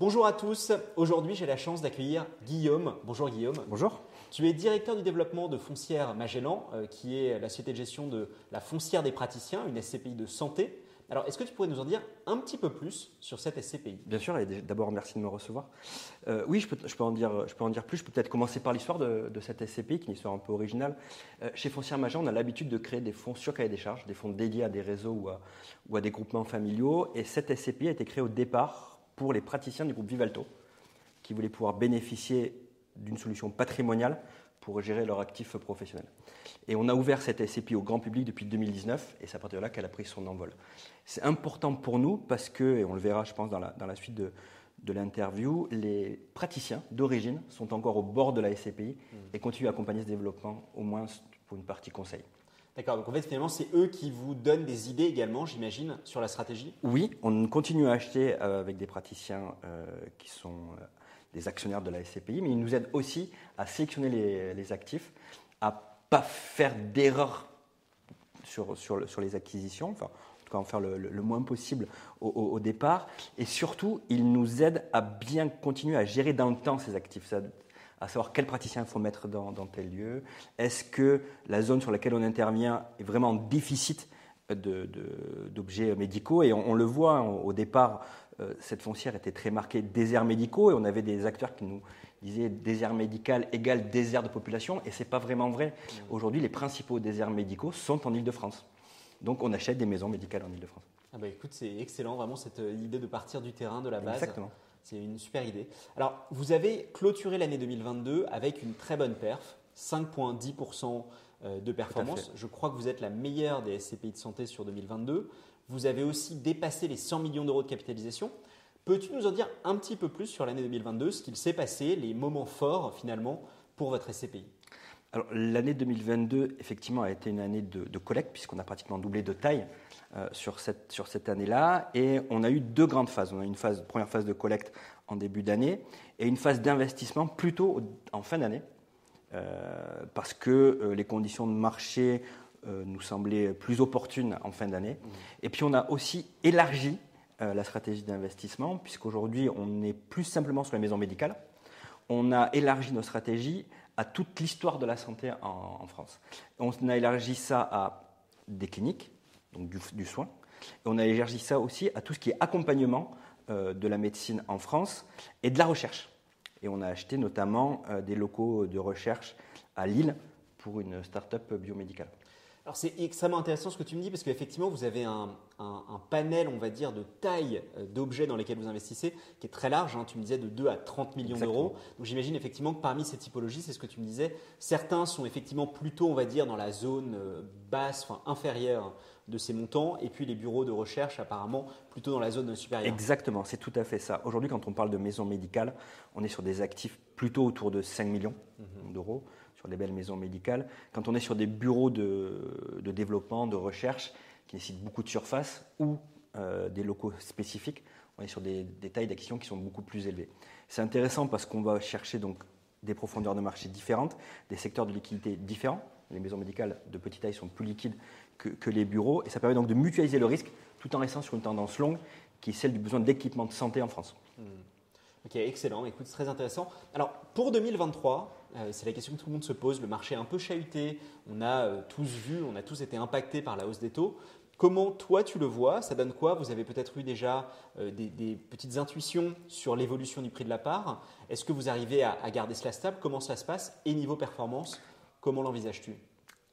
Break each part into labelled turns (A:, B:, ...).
A: Bonjour à tous. Aujourd'hui, j'ai la chance d'accueillir Guillaume. Bonjour Guillaume.
B: Bonjour.
A: Tu es directeur du développement de Foncière Magellan, euh, qui est la société de gestion de la foncière des praticiens, une SCPI de santé. Alors, est-ce que tu pourrais nous en dire un petit peu plus sur cette SCPI
B: Bien sûr, et d'abord merci de me recevoir. Euh, oui, je peux, je peux, en dire, je peux en dire plus. Je peux peut-être commencer par l'histoire de, cette SCPI, qui est une histoire un peu originale. Euh, chez Foncière Magellan, on a l'habitude de créer des fonds sur cahier des charges, des fonds dédiés à des réseaux ou à, ou à des groupements familiaux. Et cette SCPI a été créée au départ pour les praticiens du groupe Vivalto, qui voulaient pouvoir bénéficier d'une solution patrimoniale pour gérer leur actif professionnel. Et on a ouvert cette SCPI au grand public depuis 2019 et c'est à partir de là qu'elle a pris son envol. C'est important pour nous parce que, et on le verra je pense dans la, dans la suite de, de l'interview, les praticiens d'origine sont encore au bord de la SCPI et continuent à accompagner ce développement au moins pour une partie conseil.
A: D'accord, donc en fait finalement c'est eux qui vous donnent des idées également, j'imagine, sur la stratégie?
B: Oui, on continue à acheter euh, avec des praticiens euh, qui sont euh, des actionnaires de la SCPI, mais ils nous aident aussi à sélectionner les, actifs, à pas faire d'erreur sur, sur, les acquisitions, enfin, en tout cas en faire le, moins possible au, départ. Et surtout, ils nous aident à bien continuer à gérer dans le temps ces actifs, à savoir quel praticien il faut mettre dans, dans tel lieu. Est-ce que la zone sur laquelle on intervient est vraiment en déficit d'objets médicaux? Et on, le voit, au départ, euh, cette foncière était très marquée déserts médicaux et on avait des acteurs qui nous disaient désert médical égale désert de population et c'est pas vraiment vrai. Mmh. Aujourd'hui, les principaux déserts médicaux sont en Ile-de-France. Donc on achète des maisons médicales en Ile-de-France.
A: Ah bah écoute, c'est excellent, vraiment cette euh, idée de partir du terrain, de la base.
B: Exactement.
A: C'est une super idée. Alors, vous avez clôturé l'année 2022 avec une très bonne perf, 5,10% euh, de performance. Je crois que vous êtes la meilleure des SCPI de santé sur 2022. Vous avez aussi dépassé les 100 millions d'euros de capitalisation. Peux-tu nous en dire un petit peu plus sur l'année 2022, ce qu'il s'est passé, les moments forts finalement pour votre SCPI
B: alors, l'année 2022, effectivement, a été une année de, collecte, puisqu'on a pratiquement doublé de taille sur cette, sur cette année-là. Et on a eu deux grandes phases. On a eu une phase, première phase de collecte en début d'année et une phase d'investissement plutôt en fin d'année, euh, parce que euh, les conditions de marché euh, nous semblait plus opportune en fin d'année. Mmh. Et puis on a aussi élargi euh, la stratégie d'investissement, puisqu'aujourd'hui on n'est plus simplement sur les maisons médicales, on a élargi nos stratégies à toute l'histoire de la santé en, France. On a élargi ça à des cliniques, donc du, soin, et on a élargi ça aussi à tout ce qui est accompagnement euh, de la médecine en France et de la recherche. Et on a acheté notamment des locaux de recherche à Lille pour une start-up biomédicale.
A: Alors c'est extrêmement intéressant ce que tu me dis parce qu'effectivement vous avez un, panel, on va dire, de taille euh, d'objets dans lesquels vous investissez qui est très large. Hein. tu me disais de 2 à 30 millions d'euros. Donc j'imagine effectivement que parmi ces typologies, c'est ce que tu me disais, certains sont effectivement plutôt, on va dire, dans la zone euh, basse, enfin inférieure de ces montants, et puis les bureaux de recherche apparemment plutôt dans la zone supérieure.
B: Exactement, c'est tout à fait ça. Aujourd'hui, quand on parle de maison médicale, on est sur des actifs plutôt autour de 5 millions mhm. d'euros sur des belles maisons médicales. Quand on est sur des bureaux de, développement, de recherche, qui nécessitent beaucoup de surface ou euh, des locaux spécifiques, on est sur des, tailles d'acquisition qui sont beaucoup plus élevées. C'est intéressant parce qu'on va chercher donc des profondeurs de marché différentes, des secteurs de liquidité différents. Les maisons médicales de petite taille sont plus liquides que, les bureaux et ça permet donc de mutualiser le risque tout en restant sur une tendance longue qui est celle du besoin d'équipement de santé en France. Hmm.
A: Ok, excellent. Écoute, c'est très intéressant. Alors, pour 2023, euh, c'est la question que tout le monde se pose. Le marché est un peu chahuté. On a euh, tous vu, on a tous été impactés par la hausse des taux. Comment toi tu le vois? Ça donne quoi? Vous avez peut-être eu déjà euh, des, petites intuitions sur l'évolution du prix de la part. Est-ce que vous arrivez à, à, garder cela stable? Comment ça se passe? Et niveau performance, comment l'envisages-tu?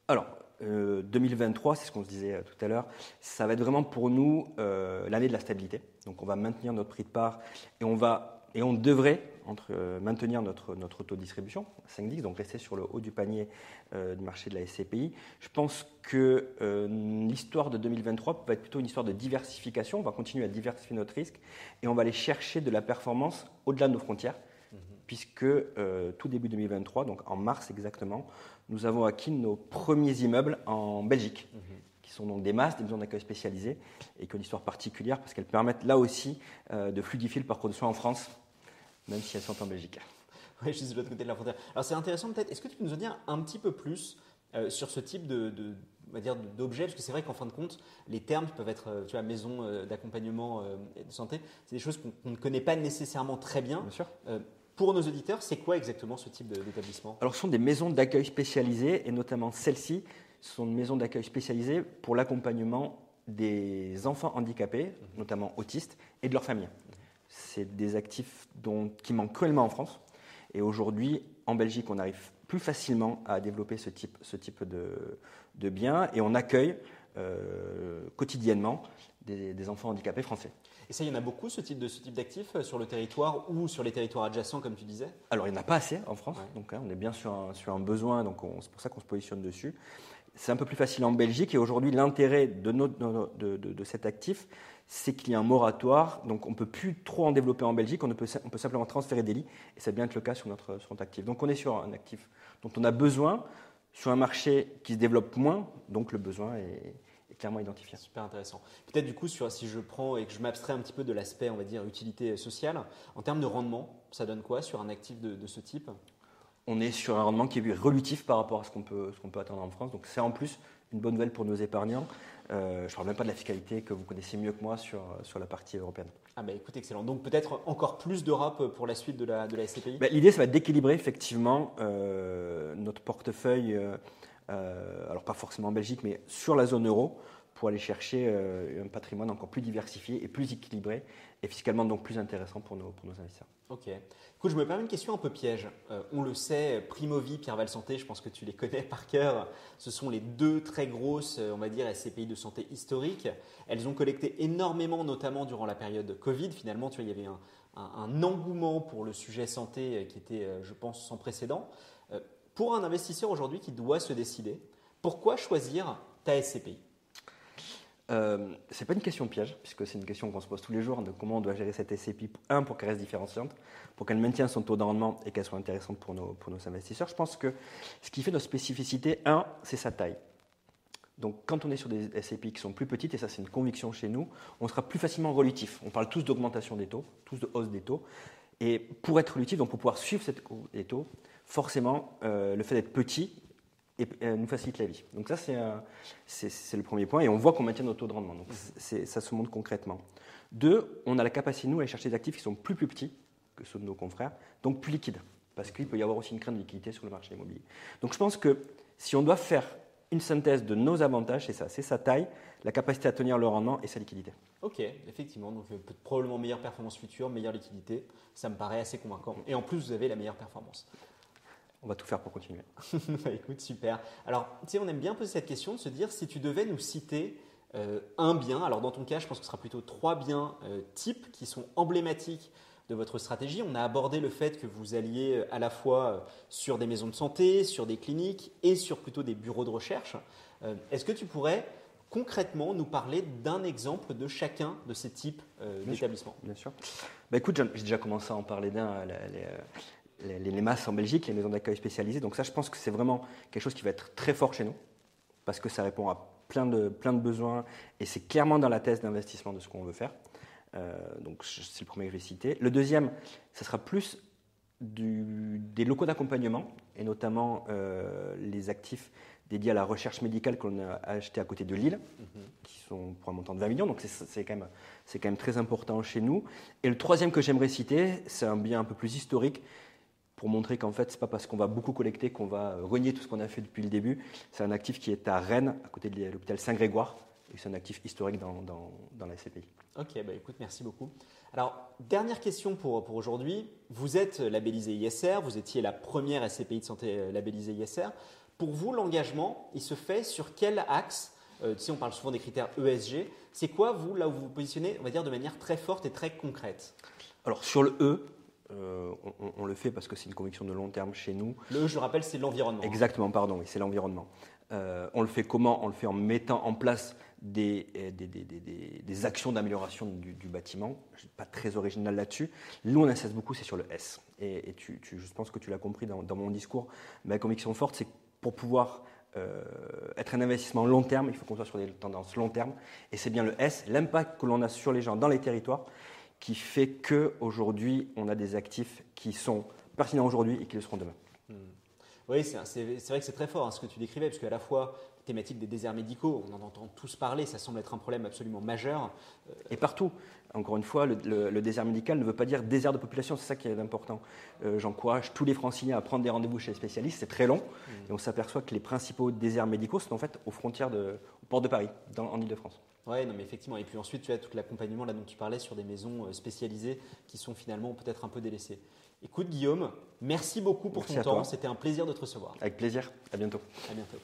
B: Alors, 2023, c'est ce qu'on se disait tout à l'heure, ça va être vraiment pour nous l'année de la stabilité. Donc on va maintenir notre prix de part et on va et on devrait entre, euh, maintenir notre, notre autodistribution, 5 donc rester sur le haut du panier euh, du marché de la SCPI. Je pense que euh, l'histoire de 2023 va être plutôt une histoire de diversification. On va continuer à diversifier notre risque et on va aller chercher de la performance au-delà de nos frontières, mhm. puisque tout début 2023, donc en mars exactement, nous avons acquis nos premiers immeubles en Belgique. Mhm. Qui sont donc des masses, des maisons d'accueil spécialisées, et qui ont une histoire particulière parce qu'elles permettent là aussi de fluidifier le parcours de soins en France même si elles sont en Belgique.
A: Oui, je suis de l'autre côté de la frontière. Alors c'est intéressant peut-être, est-ce que tu peux nous en dire un petit peu plus euh, sur ce type de, de on va dire d'objets? Parce que c'est vrai qu'en fin de compte, les termes peuvent être, euh, tu vois, maison euh, d'accompagnement euh, et de santé, c'est des choses qu'on ne connaît pas nécessairement très bien.
B: Bien sûr.
A: Euh, pour nos auditeurs, c'est quoi exactement ce type d'établissement?
B: Alors, ce sont des maisons d'accueil spécialisées, et notamment celles-ci sont des maisons d'accueil spécialisées pour l'accompagnement des enfants handicapés, notamment autistes, et de leurs familles. C'est des actifs dont, qui manquent cruellement en France. Et aujourd'hui, en Belgique, on arrive plus facilement à développer ce type, ce type de, de biens, et on accueille euh, quotidiennement des, des enfants handicapés français.
A: Et ça, il y en a beaucoup, ce type de ce type d'actifs euh, sur le territoire ou sur les territoires adjacents, comme tu disais?
B: Alors, il n'y en a pas assez en France,
A: Ouais.
B: donc hein, on est bien sur un, sur un besoin, donc on- c'est pour ça qu'on se positionne dessus. C'est un peu plus facile en Belgique, et aujourd'hui, l'intérêt de, cet actif, c'est qu'il y a un moratoire, donc on ne peut plus trop en développer en Belgique, on, peut, simplement transférer des lits, et ça bien être le cas sur notre, actif. Donc on est sur un actif dont on a besoin, sur un marché qui se développe moins, donc le besoin est, clairement identifié.
A: Super intéressant. Peut-être du coup, sur, si je prends et que je m'abstrais un petit peu de l'aspect, on va dire, utilité sociale, en termes de rendement, ça donne quoi sur un actif de ce type?
B: On est sur un rendement qui est relutif par rapport à ce qu'on peut, ce qu'on peut attendre en France. Donc c'est en plus une bonne nouvelle pour nos épargnants. Euh, je ne parle même pas de la fiscalité que vous connaissez mieux que moi sur, sur la partie européenne.
A: Ah bah écoute, excellent. Donc peut-être encore plus d'Europe pour la suite de la, de la SCPI
B: Ben, L'idée, ça va d'équilibrer effectivement euh, notre portefeuille, euh, alors pas forcément en Belgique, mais sur la zone euro, pour aller chercher euh, un patrimoine encore plus diversifié et plus équilibré, et fiscalement donc plus intéressant pour nos, pour nos investisseurs.
A: Ok. Écoute, je me permets une question un peu piège. Euh, on le sait, Primovi, Pierre Santé, je pense que tu les connais par cœur. Ce sont les deux très grosses, euh, on va dire, SCPI de santé historiques. Elles ont collecté énormément, notamment durant la période Covid. Finalement, tu vois, il y avait un, engouement pour le sujet santé qui était, je pense, sans précédent. Pour un investisseur aujourd'hui qui doit se décider, pourquoi choisir ta SCPI
B: Euh, c'est pas une question piège, puisque c'est une question qu'on se pose tous les jours de comment on doit gérer cette SCPI. Un, pour qu'elle reste différenciante, pour qu'elle maintienne son taux de rendement et qu'elle soit intéressante pour nos, pour nos investisseurs. Je pense que ce qui fait notre spécificité, un, c'est sa taille. Donc, quand on est sur des SCPI qui sont plus petites, et ça c'est une conviction chez nous, on sera plus facilement relutif. On parle tous d'augmentation des taux, tous de hausse des taux. Et pour être relutif, donc pour pouvoir suivre cette hausse des taux, forcément, euh, le fait d'être petit et, euh, nous facilite la vie. Donc ça, c'est un- c'est le premier point. Et on voit qu'on maintient notre taux de rendement. Donc c'est- ça se montre concrètement. Deux, on a la capacité, nous, à aller chercher des actifs qui sont plus, plus petits que ceux de nos confrères, donc plus liquides. Parce qu'il peut y avoir aussi une crainte de liquidité sur le marché immobilier. Donc je pense que si on doit faire une synthèse de nos avantages, c'est ça, c'est sa taille, la capacité à tenir le rendement et sa liquidité.
A: Ok, effectivement, donc euh, probablement meilleure performance future, meilleure liquidité, ça me paraît assez convaincant. Et en plus, vous avez la meilleure performance.
B: On va tout faire pour continuer.
A: Bah, écoute, super. Alors, tu sais, on aime bien poser cette question de se dire si tu devais nous citer euh, un bien, alors dans ton cas, je pense que ce sera plutôt trois biens euh, types qui sont emblématiques de votre stratégie. On a abordé le fait que vous alliez euh, à la fois sur des maisons de santé, sur des cliniques et sur plutôt des bureaux de recherche. Euh, Est-ce que tu pourrais concrètement nous parler d'un exemple de chacun de ces types euh,
B: Bien sûr.
A: d'établissements?
B: Bien sûr. Bah, écoute, j'ai déjà commencé à en parler d'un, les, masses en Belgique, les maisons d'accueil spécialisées. Donc ça, je pense que c'est vraiment quelque chose qui va être très fort chez nous, parce que ça répond à plein de, plein de besoins, et c'est clairement dans la thèse d'investissement de ce qu'on veut faire. Euh, donc c'est le premier que je vais citer. Le deuxième, ce sera plus du- des locaux d'accompagnement, et notamment euh, les actifs dédiés à la recherche médicale qu'on a achetés à côté de Lille, qui sont pour un montant de 20 millions, donc c'est- c'est quand, même- c'est quand même très important chez nous. Et le troisième que j'aimerais citer, c'est un bien un peu plus historique, pour montrer qu'en fait, c'est pas parce qu'on va beaucoup collecter qu'on va euh, renier tout ce qu'on a fait depuis le début. C'est un actif qui est à Rennes, à côté de l'hôpital Saint-Grégoire, et c'est un actif historique dans, dans, dans la SCPI.
A: Ok, bah écoute, merci beaucoup. Alors, dernière question pour, pour aujourd'hui. Vous êtes labellisé ISR, vous étiez la première SCPI de santé euh, labellisée ISR. Pour vous, l'engagement, il se fait sur quel axe? Euh, Tu sais, on parle souvent des critères ESG. C'est quoi, vous, là où vous vous positionnez, on va dire, de manière très forte et très concrète?
B: Alors sur le E, euh, on, le fait parce que c'est une conviction de long terme chez nous.
A: Le je le rappelle, c'est l'environnement.
B: Exactement, pardon, oui, c'est l'environnement. Euh, on le fait comment On le fait en mettant en place des, euh, des, des- des- des- des actions d'amélioration du, du bâtiment. Je suis pas très original là-dessus. Nous, on insiste beaucoup, c'est sur le S. Et, et tu, tu- je pense que tu l'as compris dans, dans mon discours. Ma conviction forte, c'est que pour pouvoir euh, être un investissement long terme, il faut qu'on soit sur des tendances long terme. Et c'est bien le S, l'impact que l'on a sur les gens dans les territoires, qui fait qu'aujourd'hui, on a des actifs qui sont pertinents aujourd'hui et qui le seront demain.
A: Oui, c'est vrai que c'est très fort hein, ce que tu décrivais, parce qu'à la fois thématique des déserts médicaux, on en entend tous parler, ça semble être un problème absolument majeur.
B: Et partout. Encore une fois, le, désert médical ne veut pas dire désert de population, c'est ça qui est important. Euh, j'encourage tous les franciliens à prendre des rendez-vous chez les spécialistes, c'est très long, mmh. et on s'aperçoit que les principaux déserts médicaux sont en fait aux frontières de, au port de Paris, dans, en Ile-de-France.
A: Oui, non, mais effectivement. Et puis ensuite, tu as tout l'accompagnement là dont tu parlais sur des maisons euh, spécialisées qui sont finalement peut-être un peu délaissées. Écoute, Guillaume, merci beaucoup pour ton temps. C'était un plaisir de te recevoir.
B: Avec plaisir. À bientôt.
A: À bientôt.